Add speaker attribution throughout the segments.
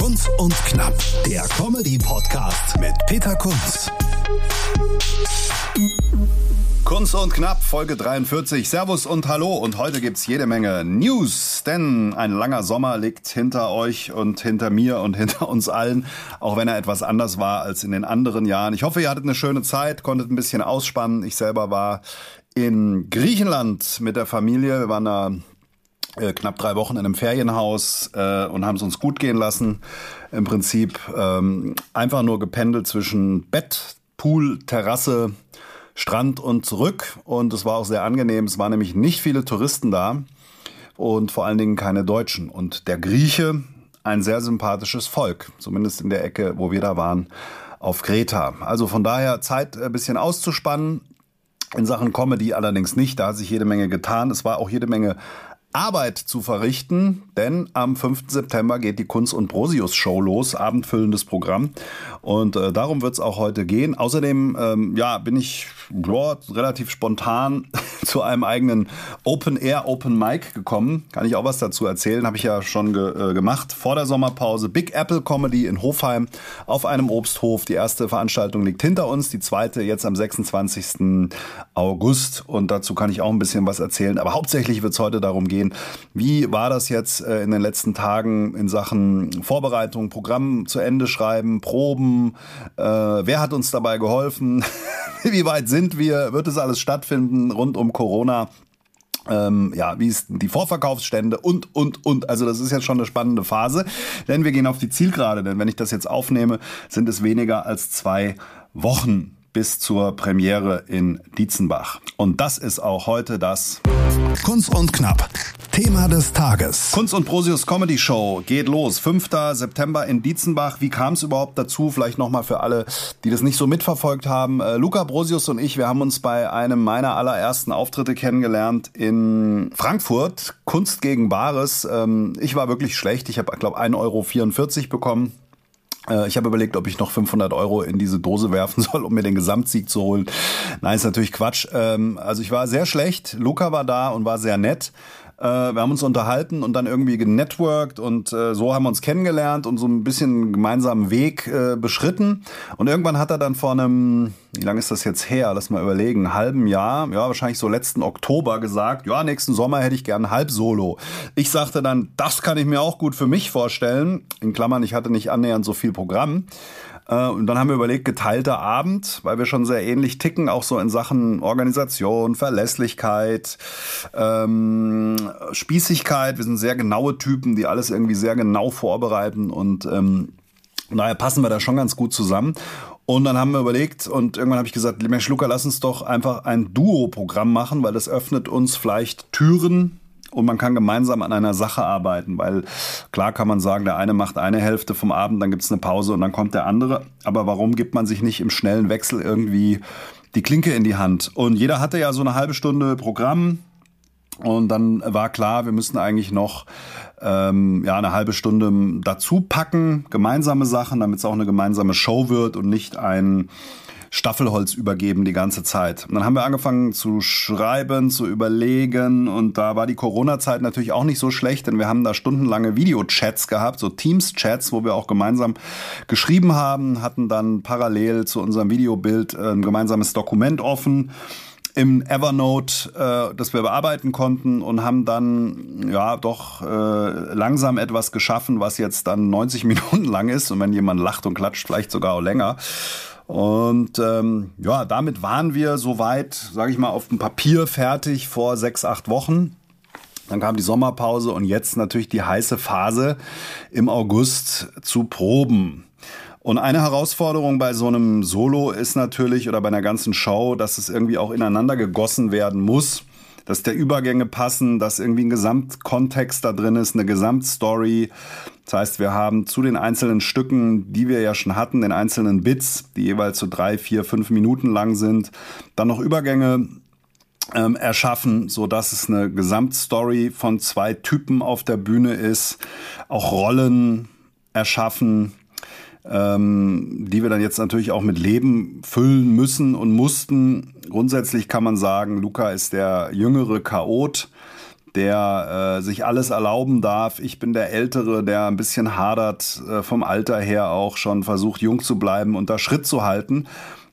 Speaker 1: Kunz und Knapp, der Comedy-Podcast mit Peter Kunz. Kunz und Knapp, Folge 43. Servus und Hallo. Und heute gibt's jede Menge News, denn ein langer Sommer liegt hinter euch und hinter mir und hinter uns allen, auch wenn er etwas anders war als in den anderen Jahren. Ich hoffe, ihr hattet eine schöne Zeit, konntet ein bisschen ausspannen. Ich selber war in Griechenland mit der Familie. Wir waren da äh, knapp drei Wochen in einem Ferienhaus äh, und haben es uns gut gehen lassen. Im Prinzip ähm, einfach nur gependelt zwischen Bett, Pool, Terrasse, Strand und zurück. Und es war auch sehr angenehm. Es waren nämlich nicht viele Touristen da und vor allen Dingen keine Deutschen. Und der Grieche, ein sehr sympathisches Volk, zumindest in der Ecke, wo wir da waren, auf Kreta. Also von daher Zeit ein bisschen auszuspannen. In Sachen Comedy allerdings nicht. Da hat sich jede Menge getan. Es war auch jede Menge Arbeit zu verrichten, denn am 5. September geht die Kunst- und Brosius-Show los, abendfüllendes Programm. Und äh, darum wird es auch heute gehen. Außerdem ähm, ja, bin ich ja, relativ spontan zu einem eigenen Open Air, Open Mic gekommen. Kann ich auch was dazu erzählen, habe ich ja schon ge äh, gemacht. Vor der Sommerpause Big Apple Comedy in Hofheim auf einem Obsthof. Die erste Veranstaltung liegt hinter uns, die zweite jetzt am 26. August. Und dazu kann ich auch ein bisschen was erzählen. Aber hauptsächlich wird es heute darum gehen, gehen. Wie war das jetzt äh, in den letzten Tagen in Sachen Vorbereitung, Programm zu Ende schreiben, Proben? Äh, wer hat uns dabei geholfen? Wie weit sind wir? Wird es alles stattfinden rund um Corona? Ähm, ja, wie ist die Vorverkaufsstände und, und, und. Also das ist jetzt schon eine spannende Phase, denn wir gehen auf die Zielgerade, denn wenn ich das jetzt aufnehme, sind es weniger als zwei Wochen bis zur Premiere in Dietzenbach. Und das ist auch heute das Kunst und Knapp. Thema des Tages. Kunst und Prosius Comedy Show geht los. 5. September in Dietzenbach. Wie kam es überhaupt dazu? Vielleicht nochmal für alle, die das nicht so mitverfolgt haben. Äh, Luca Brosius und ich, wir haben uns bei einem meiner allerersten Auftritte kennengelernt in Frankfurt. Kunst gegen Bares. Ähm, ich war wirklich schlecht. Ich habe, glaube 1,44 Euro bekommen. Äh, ich habe überlegt, ob ich noch 500 Euro in diese Dose werfen soll, um mir den Gesamtsieg zu holen. Nein, ist natürlich Quatsch. Ähm, also ich war sehr schlecht. Luca war da und war sehr nett. Äh, wir haben uns unterhalten und dann irgendwie genetworked und äh, so haben wir uns kennengelernt und so ein bisschen gemeinsamen Weg äh, beschritten. Und irgendwann hat er dann vor einem, wie lange ist das jetzt her? Lass mal überlegen, einen halben Jahr, ja, wahrscheinlich so letzten Oktober gesagt, ja, nächsten Sommer hätte ich gern halb Solo. Ich sagte dann, das kann ich mir auch gut für mich vorstellen. In Klammern, ich hatte nicht annähernd so viel Programm. Äh, und dann haben wir überlegt, geteilter Abend, weil wir schon sehr ähnlich ticken, auch so in Sachen Organisation, Verlässlichkeit, ähm, Spießigkeit. Wir sind sehr genaue Typen, die alles irgendwie sehr genau vorbereiten und ähm, daher passen wir da schon ganz gut zusammen. Und dann haben wir überlegt und irgendwann habe ich gesagt, Mensch Luca, lass uns doch einfach ein Duo-Programm machen, weil das öffnet uns vielleicht Türen und man kann gemeinsam an einer Sache arbeiten, weil klar kann man sagen, der eine macht eine Hälfte vom Abend, dann gibt es eine Pause und dann kommt der andere. Aber warum gibt man sich nicht im schnellen Wechsel irgendwie die Klinke in die Hand? Und jeder hatte ja so eine halbe Stunde Programm. Und dann war klar, wir müssen eigentlich noch ähm, ja eine halbe Stunde dazu packen, gemeinsame Sachen, damit es auch eine gemeinsame Show wird und nicht ein Staffelholz übergeben die ganze Zeit. Und dann haben wir angefangen zu schreiben, zu überlegen und da war die Corona-Zeit natürlich auch nicht so schlecht, denn wir haben da stundenlange Videochats gehabt, so Teams-Chats, wo wir auch gemeinsam geschrieben haben, hatten dann parallel zu unserem Videobild äh, ein gemeinsames Dokument offen im Evernote, äh, das wir bearbeiten konnten und haben dann ja doch äh, langsam etwas geschaffen, was jetzt dann 90 Minuten lang ist und wenn jemand lacht und klatscht, vielleicht sogar auch länger. Und ähm, ja, damit waren wir soweit, sage ich mal, auf dem Papier fertig vor sechs, acht Wochen. Dann kam die Sommerpause und jetzt natürlich die heiße Phase im August zu proben. Und eine Herausforderung bei so einem Solo ist natürlich oder bei einer ganzen Show, dass es irgendwie auch ineinander gegossen werden muss, dass der Übergänge passen, dass irgendwie ein Gesamtkontext da drin ist, eine Gesamtstory. Das heißt, wir haben zu den einzelnen Stücken, die wir ja schon hatten, den einzelnen Bits, die jeweils so drei, vier, fünf Minuten lang sind, dann noch Übergänge ähm, erschaffen, so dass es eine Gesamtstory von zwei Typen auf der Bühne ist, auch Rollen erschaffen, ähm, die wir dann jetzt natürlich auch mit Leben füllen müssen und mussten. Grundsätzlich kann man sagen, Luca ist der jüngere Chaot, der äh, sich alles erlauben darf. Ich bin der Ältere, der ein bisschen hadert, äh, vom Alter her auch schon versucht, jung zu bleiben und da Schritt zu halten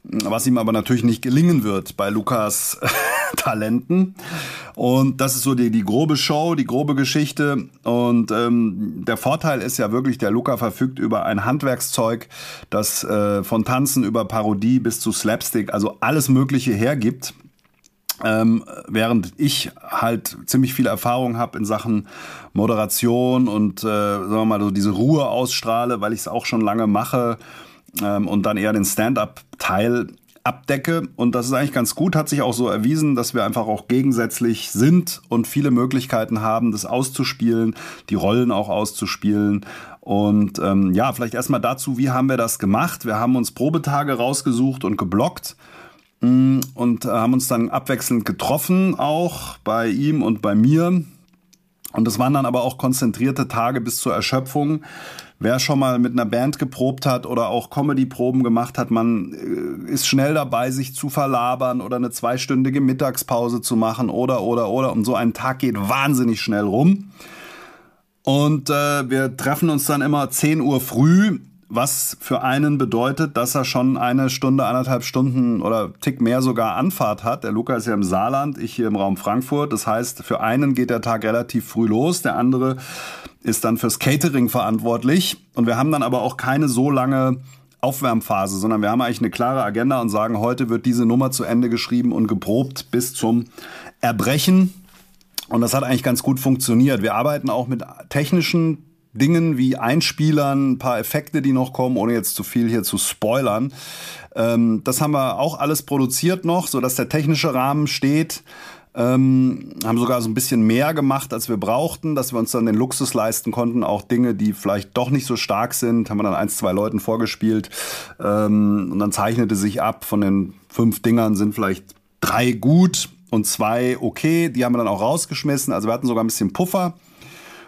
Speaker 1: was ihm aber natürlich nicht gelingen wird bei Lukas Talenten. Und das ist so die, die grobe Show, die grobe Geschichte. Und ähm, der Vorteil ist ja wirklich, der Luca verfügt über ein Handwerkszeug, das äh, von Tanzen über Parodie bis zu Slapstick, also alles Mögliche hergibt. Ähm, während ich halt ziemlich viel Erfahrung habe in Sachen Moderation und äh, sagen wir mal so diese Ruhe ausstrahle, weil ich es auch schon lange mache ähm, und dann eher den Stand-up-Teil abdecke. Und das ist eigentlich ganz gut, hat sich auch so erwiesen, dass wir einfach auch gegensätzlich sind und viele Möglichkeiten haben, das auszuspielen, die Rollen auch auszuspielen. Und ähm, ja, vielleicht erstmal dazu, wie haben wir das gemacht? Wir haben uns Probetage rausgesucht und geblockt und haben uns dann abwechselnd getroffen, auch bei ihm und bei mir. Und das waren dann aber auch konzentrierte Tage bis zur Erschöpfung. Wer schon mal mit einer Band geprobt hat oder auch Comedy-Proben gemacht hat, man äh, ist schnell dabei, sich zu verlabern oder eine zweistündige Mittagspause zu machen oder, oder, oder. Und so ein Tag geht wahnsinnig schnell rum. Und äh, wir treffen uns dann immer 10 Uhr früh was für einen bedeutet, dass er schon eine Stunde, anderthalb Stunden oder Tick mehr sogar Anfahrt hat. Der Luca ist ja im Saarland, ich hier im Raum Frankfurt. Das heißt, für einen geht der Tag relativ früh los, der andere ist dann fürs Catering verantwortlich. Und wir haben dann aber auch keine so lange Aufwärmphase, sondern wir haben eigentlich eine klare Agenda und sagen, heute wird diese Nummer zu Ende geschrieben und geprobt bis zum Erbrechen. Und das hat eigentlich ganz gut funktioniert. Wir arbeiten auch mit technischen Dingen wie Einspielern, ein paar Effekte, die noch kommen, ohne jetzt zu viel hier zu spoilern. Ähm, das haben wir auch alles produziert noch, so dass der technische Rahmen steht. Ähm, haben sogar so ein bisschen mehr gemacht, als wir brauchten, dass wir uns dann den Luxus leisten konnten, auch Dinge, die vielleicht doch nicht so stark sind, haben wir dann eins, zwei Leuten vorgespielt. Ähm, und dann zeichnete sich ab, von den fünf Dingern sind vielleicht drei gut und zwei okay. Die haben wir dann auch rausgeschmissen. Also wir hatten sogar ein bisschen Puffer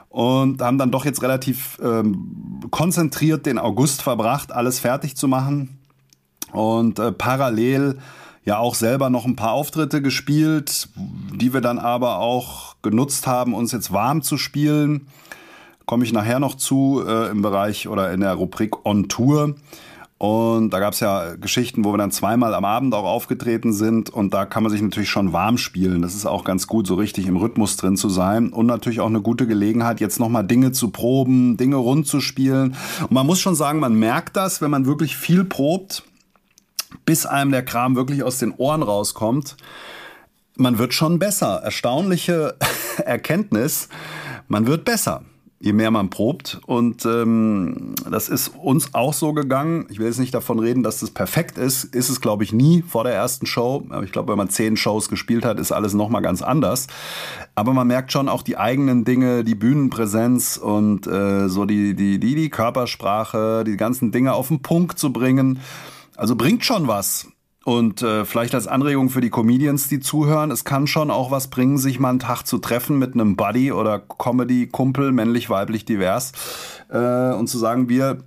Speaker 1: und haben dann doch jetzt relativ ähm, konzentriert den August verbracht, alles fertig zu machen und äh, parallel ja auch selber noch ein paar Auftritte gespielt, die wir dann aber auch genutzt haben, uns jetzt warm zu spielen. Komme ich nachher noch zu äh, im Bereich oder in der Rubrik On Tour. Und da gab es ja Geschichten, wo wir dann zweimal am Abend auch aufgetreten sind. Und da kann man sich natürlich schon warm spielen. Das ist auch ganz gut, so richtig im Rhythmus drin zu sein. Und natürlich auch eine gute Gelegenheit, jetzt nochmal Dinge zu proben, Dinge rund zu spielen. Und man muss schon sagen, man merkt das, wenn man wirklich viel probt, bis einem der Kram wirklich aus den Ohren rauskommt. Man wird schon besser. Erstaunliche Erkenntnis. Man wird besser je mehr man probt. Und ähm, das ist uns auch so gegangen. Ich will jetzt nicht davon reden, dass das perfekt ist. Ist es, glaube ich, nie vor der ersten Show. Aber ich glaube, wenn man zehn Shows gespielt hat, ist alles nochmal ganz anders. Aber man merkt schon auch die eigenen Dinge, die Bühnenpräsenz und äh, so die, die, die, die Körpersprache, die ganzen Dinge auf den Punkt zu bringen. Also bringt schon was. Und äh, vielleicht als Anregung für die Comedians, die zuhören, es kann schon auch was bringen, sich mal einen Tag zu treffen mit einem Buddy oder Comedy-Kumpel, männlich, weiblich, divers, äh, und zu sagen, wir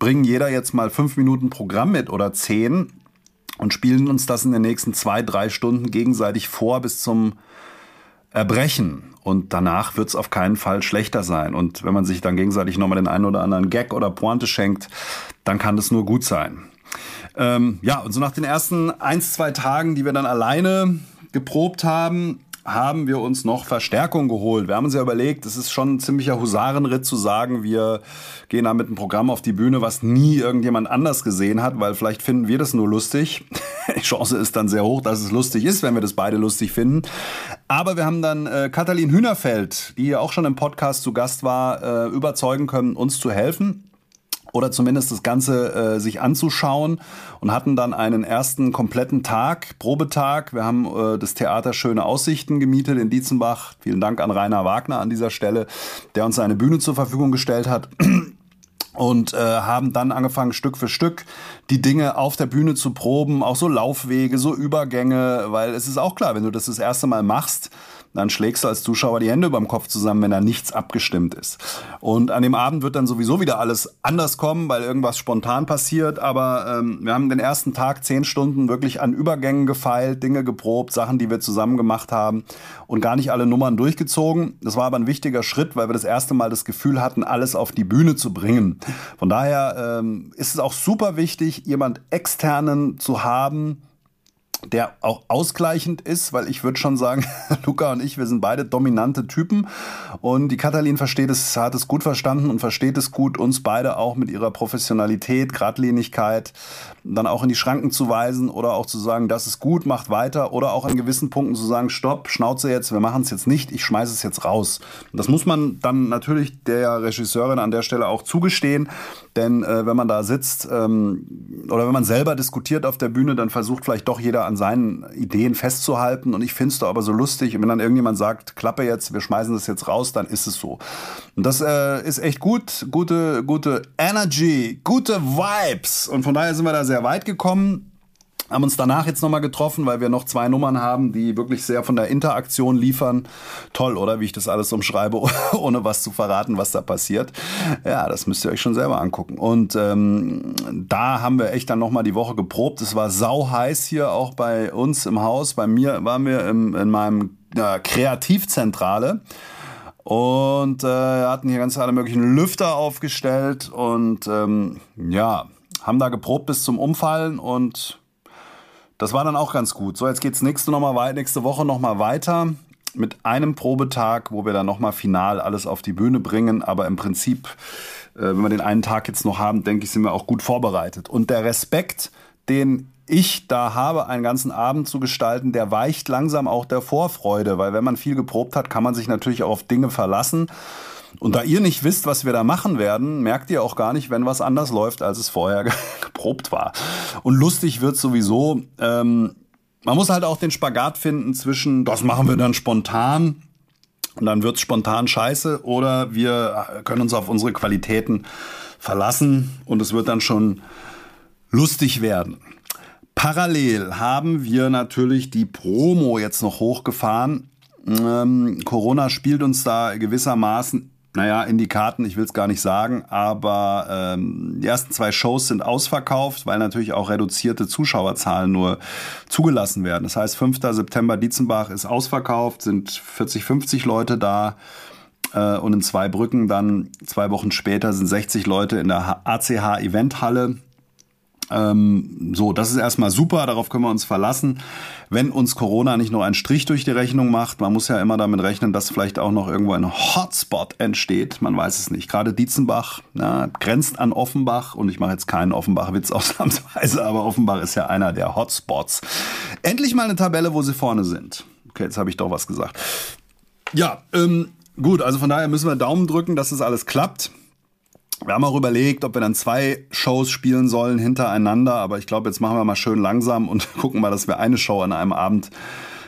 Speaker 1: bringen jeder jetzt mal fünf Minuten Programm mit oder zehn und spielen uns das in den nächsten zwei, drei Stunden gegenseitig vor bis zum Erbrechen. Und danach wird es auf keinen Fall schlechter sein. Und wenn man sich dann gegenseitig nochmal den einen oder anderen Gag oder Pointe schenkt, dann kann das nur gut sein. Ähm, ja, und so nach den ersten ein, zwei Tagen, die wir dann alleine geprobt haben, haben wir uns noch Verstärkung geholt. Wir haben uns ja überlegt, es ist schon ein ziemlicher Husarenritt zu sagen, wir gehen da mit einem Programm auf die Bühne, was nie irgendjemand anders gesehen hat, weil vielleicht finden wir das nur lustig. Die Chance ist dann sehr hoch, dass es lustig ist, wenn wir das beide lustig finden. Aber wir haben dann äh, Katalin Hühnerfeld, die ja auch schon im Podcast zu Gast war, äh, überzeugen können, uns zu helfen. Oder zumindest das Ganze äh, sich anzuschauen und hatten dann einen ersten kompletten Tag, Probetag. Wir haben äh, das Theater Schöne Aussichten gemietet in Dietzenbach. Vielen Dank an Rainer Wagner an dieser Stelle, der uns eine Bühne zur Verfügung gestellt hat und äh, haben dann angefangen Stück für Stück die Dinge auf der Bühne zu proben, auch so Laufwege, so Übergänge, weil es ist auch klar, wenn du das das erste Mal machst, dann schlägst du als Zuschauer die Hände überm Kopf zusammen, wenn da nichts abgestimmt ist. Und an dem Abend wird dann sowieso wieder alles anders kommen, weil irgendwas spontan passiert. Aber ähm, wir haben den ersten Tag zehn Stunden wirklich an Übergängen gefeilt, Dinge geprobt, Sachen, die wir zusammen gemacht haben und gar nicht alle Nummern durchgezogen. Das war aber ein wichtiger Schritt, weil wir das erste Mal das Gefühl hatten, alles auf die Bühne zu bringen. Von daher ähm, ist es auch super wichtig, jemand externen zu haben, der auch ausgleichend ist, weil ich würde schon sagen, Luca und ich, wir sind beide dominante Typen. Und die Katalin versteht es, hat es gut verstanden und versteht es gut, uns beide auch mit ihrer Professionalität, Gradlinigkeit dann auch in die Schranken zu weisen oder auch zu sagen, das ist gut, macht weiter. Oder auch an gewissen Punkten zu sagen, stopp, Schnauze jetzt, wir machen es jetzt nicht, ich schmeiße es jetzt raus. Und das muss man dann natürlich der Regisseurin an der Stelle auch zugestehen, denn äh, wenn man da sitzt ähm, oder wenn man selber diskutiert auf der Bühne, dann versucht vielleicht doch jeder an seinen Ideen festzuhalten. Und ich finde es doch aber so lustig, wenn dann irgendjemand sagt, Klappe jetzt, wir schmeißen das jetzt raus, dann ist es so. Und das äh, ist echt gut, gute, gute Energy, gute Vibes. Und von daher sind wir da sehr weit gekommen haben uns danach jetzt nochmal getroffen, weil wir noch zwei Nummern haben, die wirklich sehr von der Interaktion liefern. Toll, oder? Wie ich das alles umschreibe, ohne was zu verraten, was da passiert. Ja, das müsst ihr euch schon selber angucken. Und ähm, da haben wir echt dann nochmal die Woche geprobt. Es war sau heiß hier auch bei uns im Haus. Bei mir waren wir im, in meinem äh, Kreativzentrale und äh, hatten hier ganz alle möglichen Lüfter aufgestellt und ähm, ja, haben da geprobt bis zum Umfallen und das war dann auch ganz gut. So, jetzt geht's nächste, noch mal, nächste Woche nochmal weiter mit einem Probetag, wo wir dann nochmal final alles auf die Bühne bringen. Aber im Prinzip, äh, wenn wir den einen Tag jetzt noch haben, denke ich, sind wir auch gut vorbereitet. Und der Respekt, den ich da habe, einen ganzen Abend zu gestalten, der weicht langsam auch der Vorfreude, weil wenn man viel geprobt hat, kann man sich natürlich auch auf Dinge verlassen. Und da ihr nicht wisst, was wir da machen werden, merkt ihr auch gar nicht, wenn was anders läuft, als es vorher geprobt war. Und lustig wird sowieso, ähm, man muss halt auch den Spagat finden zwischen, das machen wir dann spontan und dann wird's spontan scheiße oder wir können uns auf unsere Qualitäten verlassen und es wird dann schon lustig werden. Parallel haben wir natürlich die Promo jetzt noch hochgefahren. Ähm, Corona spielt uns da gewissermaßen naja, in die Karten, ich will es gar nicht sagen, aber ähm, die ersten zwei Shows sind ausverkauft, weil natürlich auch reduzierte Zuschauerzahlen nur zugelassen werden. Das heißt, 5. September Dietzenbach ist ausverkauft, sind 40, 50 Leute da äh, und in zwei Brücken dann zwei Wochen später sind 60 Leute in der ACH Eventhalle. Ähm, so, das ist erstmal super, darauf können wir uns verlassen. Wenn uns Corona nicht nur einen Strich durch die Rechnung macht, man muss ja immer damit rechnen, dass vielleicht auch noch irgendwo ein Hotspot entsteht. Man weiß es nicht. Gerade Dietzenbach na, grenzt an Offenbach und ich mache jetzt keinen Offenbach-Witz ausnahmsweise, aber Offenbach ist ja einer der Hotspots. Endlich mal eine Tabelle, wo sie vorne sind. Okay, jetzt habe ich doch was gesagt. Ja, ähm, gut, also von daher müssen wir Daumen drücken, dass das alles klappt. Wir haben auch überlegt, ob wir dann zwei Shows spielen sollen hintereinander, aber ich glaube, jetzt machen wir mal schön langsam und gucken mal, dass wir eine Show an einem Abend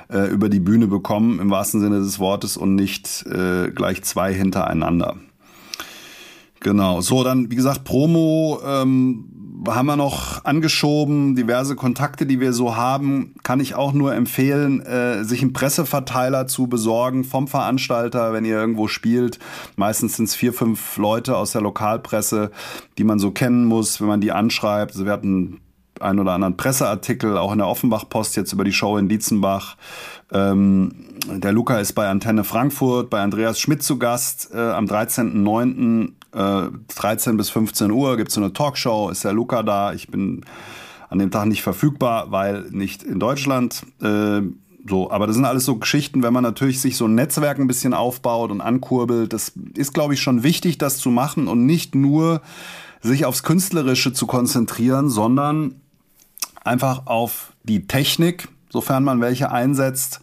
Speaker 1: äh, über die Bühne bekommen, im wahrsten Sinne des Wortes, und nicht äh, gleich zwei hintereinander. Genau, so dann, wie gesagt, Promo ähm, haben wir noch angeschoben, diverse Kontakte, die wir so haben, kann ich auch nur empfehlen, äh, sich einen Presseverteiler zu besorgen vom Veranstalter, wenn ihr irgendwo spielt. Meistens sind es vier, fünf Leute aus der Lokalpresse, die man so kennen muss, wenn man die anschreibt. Also wir hatten einen oder anderen Presseartikel, auch in der Offenbach-Post jetzt über die Show in Dietzenbach. Ähm, der Luca ist bei Antenne Frankfurt, bei Andreas Schmidt zu Gast äh, am 13.09. 13 äh, bis 15 Uhr gibt es eine Talkshow, ist der Luca da. Ich bin an dem Tag nicht verfügbar, weil nicht in Deutschland. Äh, so, aber das sind alles so Geschichten, wenn man natürlich sich so ein Netzwerk ein bisschen aufbaut und ankurbelt. Das ist, glaube ich, schon wichtig, das zu machen und nicht nur sich aufs Künstlerische zu konzentrieren, sondern einfach auf die Technik, sofern man welche einsetzt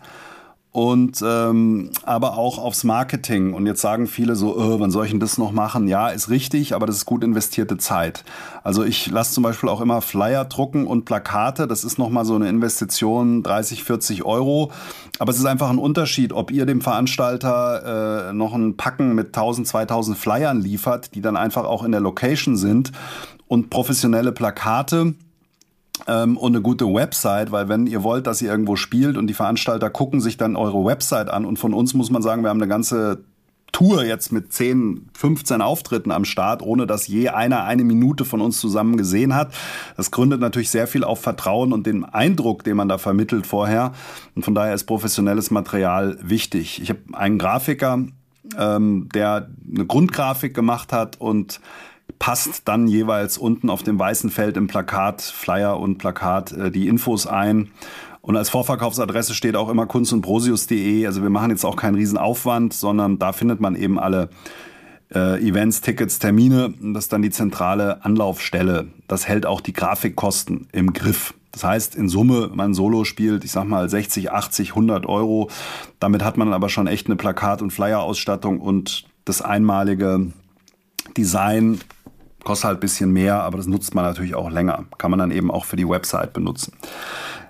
Speaker 1: und ähm, aber auch aufs Marketing. Und jetzt sagen viele so, äh, wann soll ich denn das noch machen? Ja, ist richtig, aber das ist gut investierte Zeit. Also ich lasse zum Beispiel auch immer Flyer drucken und Plakate. Das ist nochmal so eine Investition, 30, 40 Euro. Aber es ist einfach ein Unterschied, ob ihr dem Veranstalter äh, noch ein Packen mit 1000, 2000 Flyern liefert, die dann einfach auch in der Location sind und professionelle Plakate ähm, und eine gute Website, weil wenn ihr wollt, dass ihr irgendwo spielt und die Veranstalter gucken sich dann eure Website an und von uns muss man sagen, wir haben eine ganze Tour jetzt mit 10, 15 Auftritten am Start, ohne dass je einer eine Minute von uns zusammen gesehen hat. Das gründet natürlich sehr viel auf Vertrauen und den Eindruck, den man da vermittelt vorher. Und von daher ist professionelles Material wichtig. Ich habe einen Grafiker, ähm, der eine Grundgrafik gemacht hat und passt dann jeweils unten auf dem weißen Feld im Plakat, Flyer und Plakat äh, die Infos ein. Und als Vorverkaufsadresse steht auch immer kunst und brosius.de. Also wir machen jetzt auch keinen Riesenaufwand, sondern da findet man eben alle äh, Events, Tickets, Termine. Das ist dann die zentrale Anlaufstelle. Das hält auch die Grafikkosten im Griff. Das heißt, in Summe, man Solo spielt, ich sag mal 60, 80, 100 Euro. Damit hat man aber schon echt eine Plakat- und Flyer-Ausstattung und das einmalige Design kostet halt ein bisschen mehr, aber das nutzt man natürlich auch länger. Kann man dann eben auch für die Website benutzen.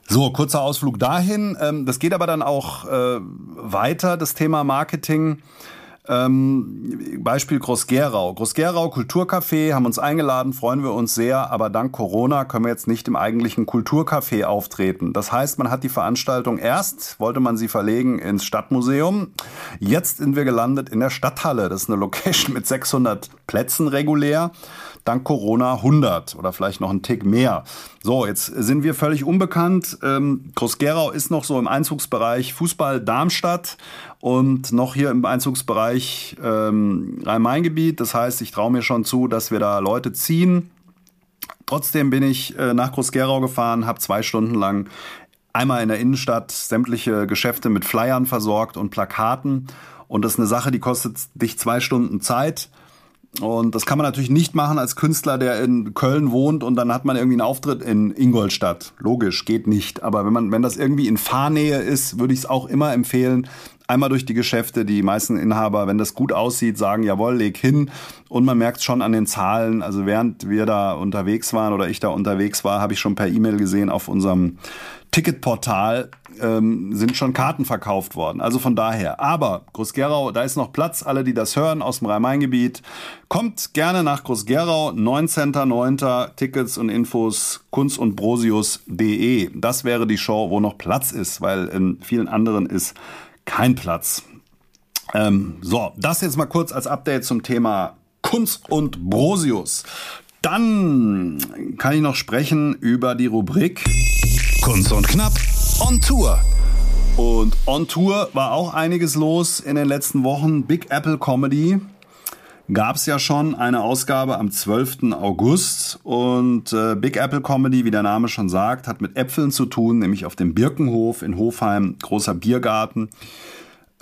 Speaker 1: So, kurzer Ausflug dahin. Ähm, das geht aber dann auch äh, weiter, das Thema Marketing. Ähm, Beispiel Groß-Gerau. Groß-Gerau Kulturcafé haben uns eingeladen, freuen wir uns sehr, aber dank Corona können wir jetzt nicht im eigentlichen Kulturcafé auftreten. Das heißt, man hat die Veranstaltung erst, wollte man sie verlegen ins Stadtmuseum. Jetzt sind wir gelandet in der Stadthalle. Das ist eine Location mit 600 Plätzen regulär dank Corona 100 oder vielleicht noch ein Tick mehr. So, jetzt sind wir völlig unbekannt. Ähm, Groß-Gerau ist noch so im Einzugsbereich Fußball Darmstadt und noch hier im Einzugsbereich ähm, Rhein-Main-Gebiet. Das heißt, ich traue mir schon zu, dass wir da Leute ziehen. Trotzdem bin ich äh, nach Groß-Gerau gefahren, habe zwei Stunden lang einmal in der Innenstadt sämtliche Geschäfte mit Flyern versorgt und Plakaten. Und das ist eine Sache, die kostet dich zwei Stunden Zeit. Und das kann man natürlich nicht machen als Künstler, der in Köln wohnt und dann hat man irgendwie einen Auftritt in Ingolstadt. Logisch, geht nicht. Aber wenn man, wenn das irgendwie in Fahrnähe ist, würde ich es auch immer empfehlen, einmal durch die Geschäfte. Die meisten Inhaber, wenn das gut aussieht, sagen, jawohl, leg hin. Und man merkt schon an den Zahlen. Also während wir da unterwegs waren oder ich da unterwegs war, habe ich schon per E-Mail gesehen auf unserem Ticketportal ähm, sind schon Karten verkauft worden. Also von daher. Aber Groß-Gerau, da ist noch Platz. Alle, die das hören aus dem Rhein-Main-Gebiet, kommt gerne nach Groß-Gerau. 19.09. Tickets und Infos kunst und brosius.de. Das wäre die Show, wo noch Platz ist, weil in vielen anderen ist kein Platz. Ähm, so, das jetzt mal kurz als Update zum Thema Kunst und Brosius. Dann kann ich noch sprechen über die Rubrik
Speaker 2: Kunst und Knapp on Tour.
Speaker 1: Und on Tour war auch einiges los in den letzten Wochen. Big Apple Comedy gab es ja schon eine Ausgabe am 12. August. Und äh, Big Apple Comedy, wie der Name schon sagt, hat mit Äpfeln zu tun, nämlich auf dem Birkenhof in Hofheim, großer Biergarten.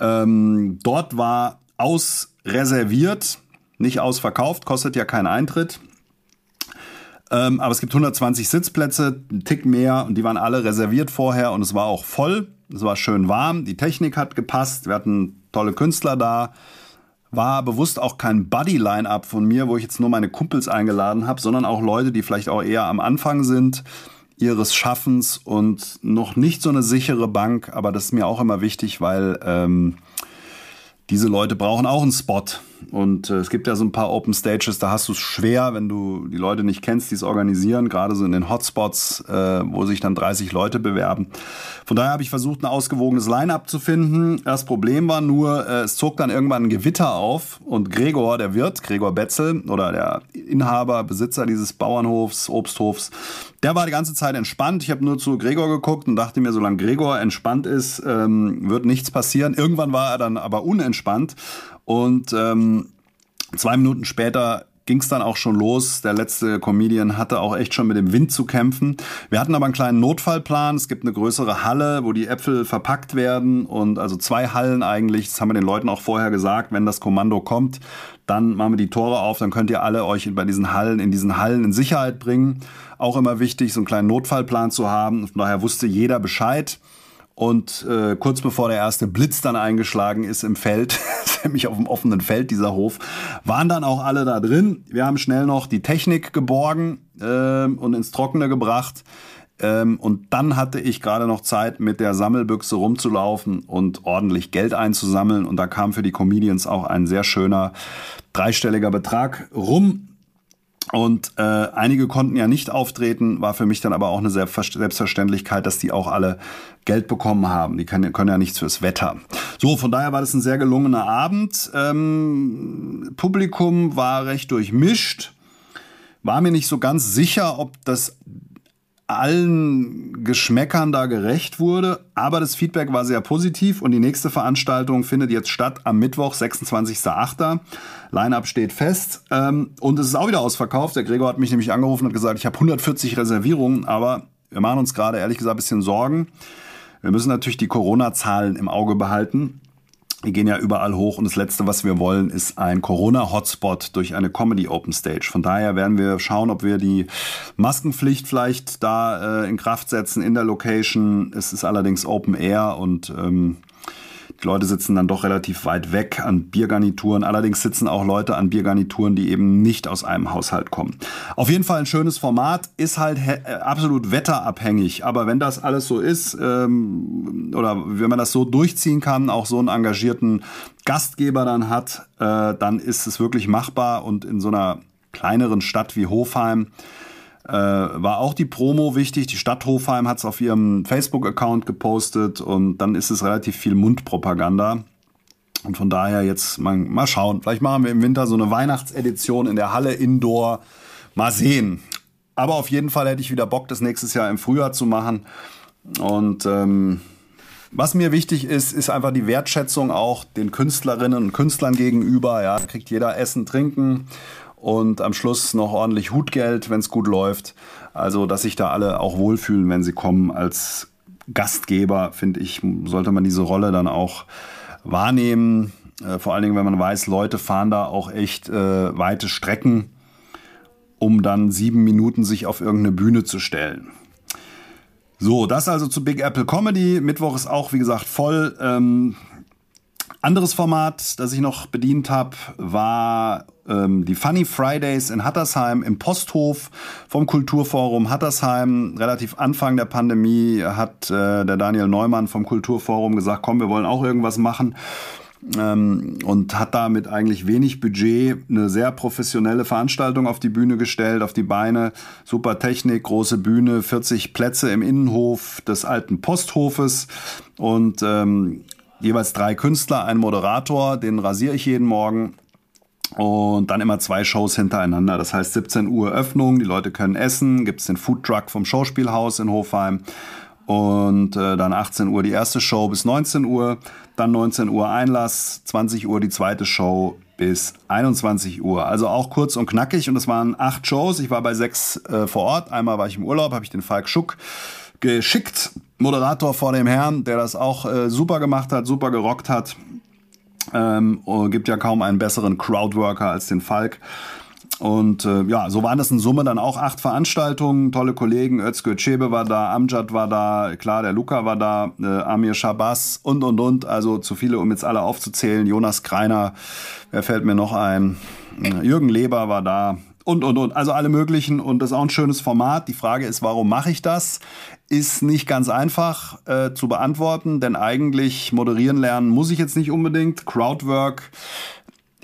Speaker 1: Ähm, dort war ausreserviert, nicht ausverkauft, kostet ja keinen Eintritt. Ähm, aber es gibt 120 Sitzplätze, ein Tick mehr und die waren alle reserviert vorher und es war auch voll. Es war schön warm, die Technik hat gepasst, wir hatten tolle Künstler da. War bewusst auch kein Buddy-Line-Up von mir, wo ich jetzt nur meine Kumpels eingeladen habe, sondern auch Leute, die vielleicht auch eher am Anfang sind ihres Schaffens und noch nicht so eine sichere Bank, aber das ist mir auch immer wichtig, weil ähm, diese Leute brauchen auch einen Spot. Und äh, es gibt ja so ein paar Open Stages, da hast du es schwer, wenn du die Leute nicht kennst, die es organisieren, gerade so in den Hotspots, äh, wo sich dann 30 Leute bewerben. Von daher habe ich versucht, ein ausgewogenes Line-up zu finden. Das Problem war nur, äh, es zog dann irgendwann ein Gewitter auf und Gregor, der Wirt, Gregor Betzel oder der Inhaber, Besitzer dieses Bauernhofs, Obsthofs, der war die ganze Zeit entspannt. Ich habe nur zu Gregor geguckt und dachte mir, solange Gregor entspannt ist, ähm, wird nichts passieren. Irgendwann war er dann aber unentspannt und ähm, zwei Minuten später ging es dann auch schon los. Der letzte Comedian hatte auch echt schon mit dem Wind zu kämpfen. Wir hatten aber einen kleinen Notfallplan. Es gibt eine größere Halle, wo die Äpfel verpackt werden und also zwei Hallen eigentlich. Das haben wir den Leuten auch vorher gesagt. Wenn das Kommando kommt, dann machen wir die Tore auf. Dann könnt ihr alle euch bei diesen Hallen, in diesen Hallen in Sicherheit bringen. Auch immer wichtig, so einen kleinen Notfallplan zu haben. Von daher wusste jeder Bescheid. Und äh, kurz bevor der erste Blitz dann eingeschlagen ist im Feld, nämlich auf dem offenen Feld dieser Hof, waren dann auch alle da drin. Wir haben schnell noch die Technik geborgen äh, und ins Trockene gebracht. Ähm, und dann hatte ich gerade noch Zeit, mit der Sammelbüchse rumzulaufen und ordentlich Geld einzusammeln. Und da kam für die Comedians auch ein sehr schöner dreistelliger Betrag rum. Und äh, einige konnten ja nicht auftreten, war für mich dann aber auch eine Selbstverständlichkeit, dass die auch alle Geld bekommen haben. Die können, können ja nichts fürs Wetter. So, von daher war das ein sehr gelungener Abend. Ähm, Publikum war recht durchmischt. War mir nicht so ganz sicher, ob das allen Geschmäckern da gerecht wurde, aber das Feedback war sehr positiv und die nächste Veranstaltung findet jetzt statt am Mittwoch, 26.08. Line-up steht fest ähm, und es ist auch wieder ausverkauft. Der Gregor hat mich nämlich angerufen und gesagt, ich habe 140 Reservierungen, aber wir machen uns gerade ehrlich gesagt ein bisschen Sorgen. Wir müssen natürlich die Corona-Zahlen im Auge behalten. Die gehen ja überall hoch und das Letzte, was wir wollen, ist ein Corona-Hotspot durch eine Comedy Open Stage. Von daher werden wir schauen, ob wir die Maskenpflicht vielleicht da äh, in Kraft setzen in der Location. Es ist allerdings Open Air und ähm, die Leute sitzen dann doch relativ weit weg an Biergarnituren. Allerdings sitzen auch Leute an Biergarnituren, die eben nicht aus einem Haushalt kommen. Auf jeden Fall ein schönes Format, ist halt äh, absolut wetterabhängig. Aber wenn das alles so ist, ähm, oder wenn man das so durchziehen kann, auch so einen engagierten Gastgeber dann hat, äh, dann ist es wirklich machbar und in so einer kleineren Stadt wie Hofheim äh, war auch die Promo wichtig. Die Stadt Hofheim hat es auf ihrem Facebook-Account gepostet und dann ist es relativ viel Mundpropaganda. Und von daher jetzt mal, mal schauen. Vielleicht machen wir im Winter so eine Weihnachtsedition in der Halle Indoor. Mal sehen. Aber auf jeden Fall hätte ich wieder Bock, das nächstes Jahr im Frühjahr zu machen. Und ähm, was mir wichtig ist, ist einfach die Wertschätzung auch den Künstlerinnen und Künstlern gegenüber. Ja, kriegt jeder Essen, Trinken und am Schluss noch ordentlich Hutgeld, wenn es gut läuft. Also, dass sich da alle auch wohlfühlen, wenn sie kommen. Als Gastgeber, finde ich, sollte man diese Rolle dann auch wahrnehmen. Äh, vor allen Dingen, wenn man weiß, Leute fahren da auch echt äh, weite Strecken, um dann sieben Minuten sich auf irgendeine Bühne zu stellen. So, das also zu Big Apple Comedy. Mittwoch ist auch, wie gesagt, voll. Ähm, anderes Format, das ich noch bedient habe, war ähm, die Funny Fridays in Hattersheim im Posthof vom Kulturforum Hattersheim. Relativ Anfang der Pandemie hat äh, der Daniel Neumann vom Kulturforum gesagt, komm, wir wollen auch irgendwas machen. Ähm, und hat damit eigentlich wenig Budget eine sehr professionelle Veranstaltung auf die Bühne gestellt, auf die Beine. Super Technik, große Bühne, 40 Plätze im Innenhof des alten Posthofes und ähm, jeweils drei Künstler, ein Moderator, den rasiere ich jeden Morgen. Und dann immer zwei Shows hintereinander. Das heißt 17 Uhr Öffnung, die Leute können essen, gibt es den Foodtruck vom Schauspielhaus in Hofheim. Und äh, dann 18 Uhr die erste Show bis 19 Uhr, dann 19 Uhr Einlass, 20 Uhr die zweite Show bis 21 Uhr. Also auch kurz und knackig und es waren acht Shows. Ich war bei sechs äh, vor Ort. Einmal war ich im Urlaub, habe ich den Falk Schuck geschickt Moderator vor dem Herrn, der das auch äh, super gemacht hat, super gerockt hat. Ähm, oh, gibt ja kaum einen besseren Crowdworker als den Falk. Und äh, ja, so waren das in Summe dann auch acht Veranstaltungen, tolle Kollegen, Özgür Çebe war da, Amjad war da, klar, der Luca war da, äh, Amir Shabazz und, und, und, also zu viele, um jetzt alle aufzuzählen, Jonas Kreiner, wer fällt mir noch ein, äh, Jürgen Leber war da, und, und, und. Also alle möglichen. Und das ist auch ein schönes Format. Die Frage ist, warum mache ich das? Ist nicht ganz einfach äh, zu beantworten, denn eigentlich moderieren lernen muss ich jetzt nicht unbedingt. Crowdwork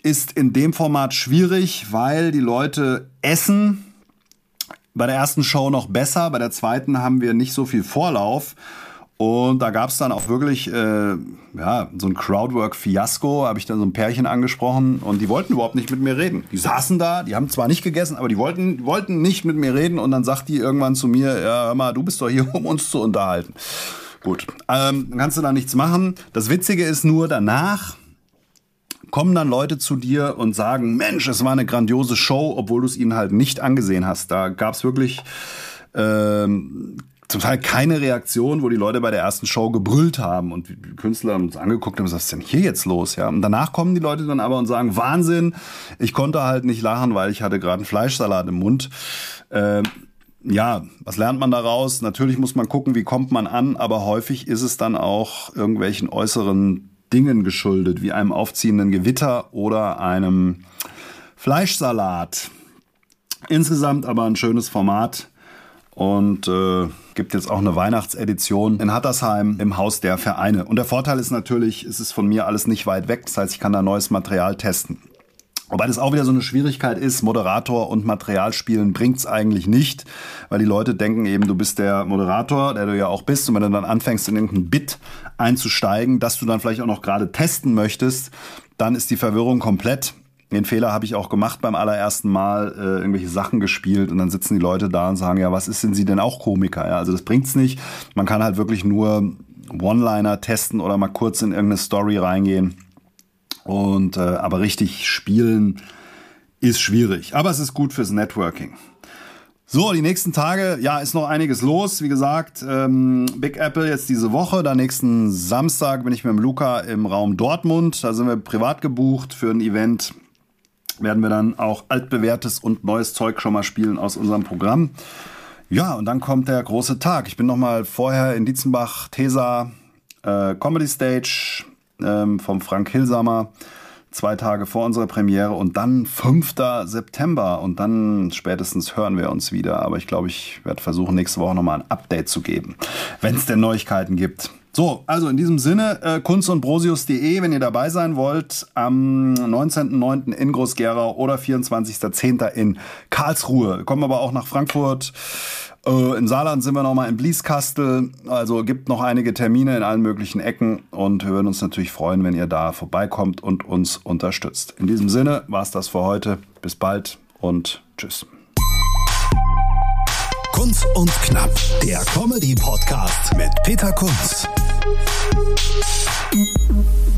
Speaker 1: ist in dem Format schwierig, weil die Leute essen. Bei der ersten Show noch besser, bei der zweiten haben wir nicht so viel Vorlauf. Und da gab es dann auch wirklich äh, ja, so ein Crowdwork-Fiasko, habe ich dann so ein Pärchen angesprochen und die wollten überhaupt nicht mit mir reden. Die saßen da, die haben zwar nicht gegessen, aber die wollten, wollten nicht mit mir reden und dann sagt die irgendwann zu mir, ja, hör mal, du bist doch hier, um uns zu unterhalten. Gut, ähm, kannst du da nichts machen. Das Witzige ist nur, danach kommen dann Leute zu dir und sagen, Mensch, es war eine grandiose Show, obwohl du es ihnen halt nicht angesehen hast. Da gab es wirklich ähm, zum Teil keine Reaktion, wo die Leute bei der ersten Show gebrüllt haben und die Künstler haben uns angeguckt haben, was ist denn hier jetzt los? Ja, und danach kommen die Leute dann aber und sagen, Wahnsinn, ich konnte halt nicht lachen, weil ich hatte gerade einen Fleischsalat im Mund. Äh, ja, was lernt man daraus? Natürlich muss man gucken, wie kommt man an, aber häufig ist es dann auch irgendwelchen äußeren Dingen geschuldet, wie einem aufziehenden Gewitter oder einem Fleischsalat. Insgesamt aber ein schönes Format und äh, gibt jetzt auch eine Weihnachtsedition in Hattersheim im Haus der Vereine. Und der Vorteil ist natürlich, es ist von mir alles nicht weit weg, das heißt, ich kann da neues Material testen. Wobei das auch wieder so eine Schwierigkeit ist, Moderator und Material spielen bringt's eigentlich nicht, weil die Leute denken eben, du bist der Moderator, der du ja auch bist, und wenn du dann anfängst, in irgendein Bit einzusteigen, dass du dann vielleicht auch noch gerade testen möchtest, dann ist die Verwirrung komplett. Den Fehler habe ich auch gemacht beim allerersten Mal, äh, irgendwelche Sachen gespielt und dann sitzen die Leute da und sagen, ja, was ist denn sie denn auch Komiker? Ja, also das bringt's nicht. Man kann halt wirklich nur One-Liner testen oder mal kurz in irgendeine Story reingehen und äh, aber richtig spielen ist schwierig. Aber es ist gut fürs Networking. So, die nächsten Tage, ja, ist noch einiges los. Wie gesagt, ähm, Big Apple jetzt diese Woche. Dann nächsten Samstag bin ich mit dem Luca im Raum Dortmund. Da sind wir privat gebucht für ein Event. Werden wir dann auch altbewährtes und neues Zeug schon mal spielen aus unserem Programm. Ja, und dann kommt der große Tag. Ich bin noch mal vorher in Dietzenbach, Tesa, äh, Comedy Stage, ähm, vom Frank Hilsamer zwei Tage vor unserer Premiere und dann 5. September und dann spätestens hören wir uns wieder. Aber ich glaube, ich werde versuchen, nächste Woche nochmal ein Update zu geben, wenn es denn Neuigkeiten gibt. So, also in diesem Sinne, äh, kunst brosius.de, wenn ihr dabei sein wollt, am 19.09. in Groß-Gerau oder 24.10. in Karlsruhe. Kommen aber auch nach Frankfurt. Äh, Im Saarland sind wir nochmal in Blieskastel. Also gibt noch einige Termine in allen möglichen Ecken und wir würden uns natürlich freuen, wenn ihr da vorbeikommt und uns unterstützt. In diesem Sinne war es das für heute. Bis bald und tschüss.
Speaker 2: Kunz und Knapp, der Comedy-Podcast mit Peter Kunz.
Speaker 3: Thank you.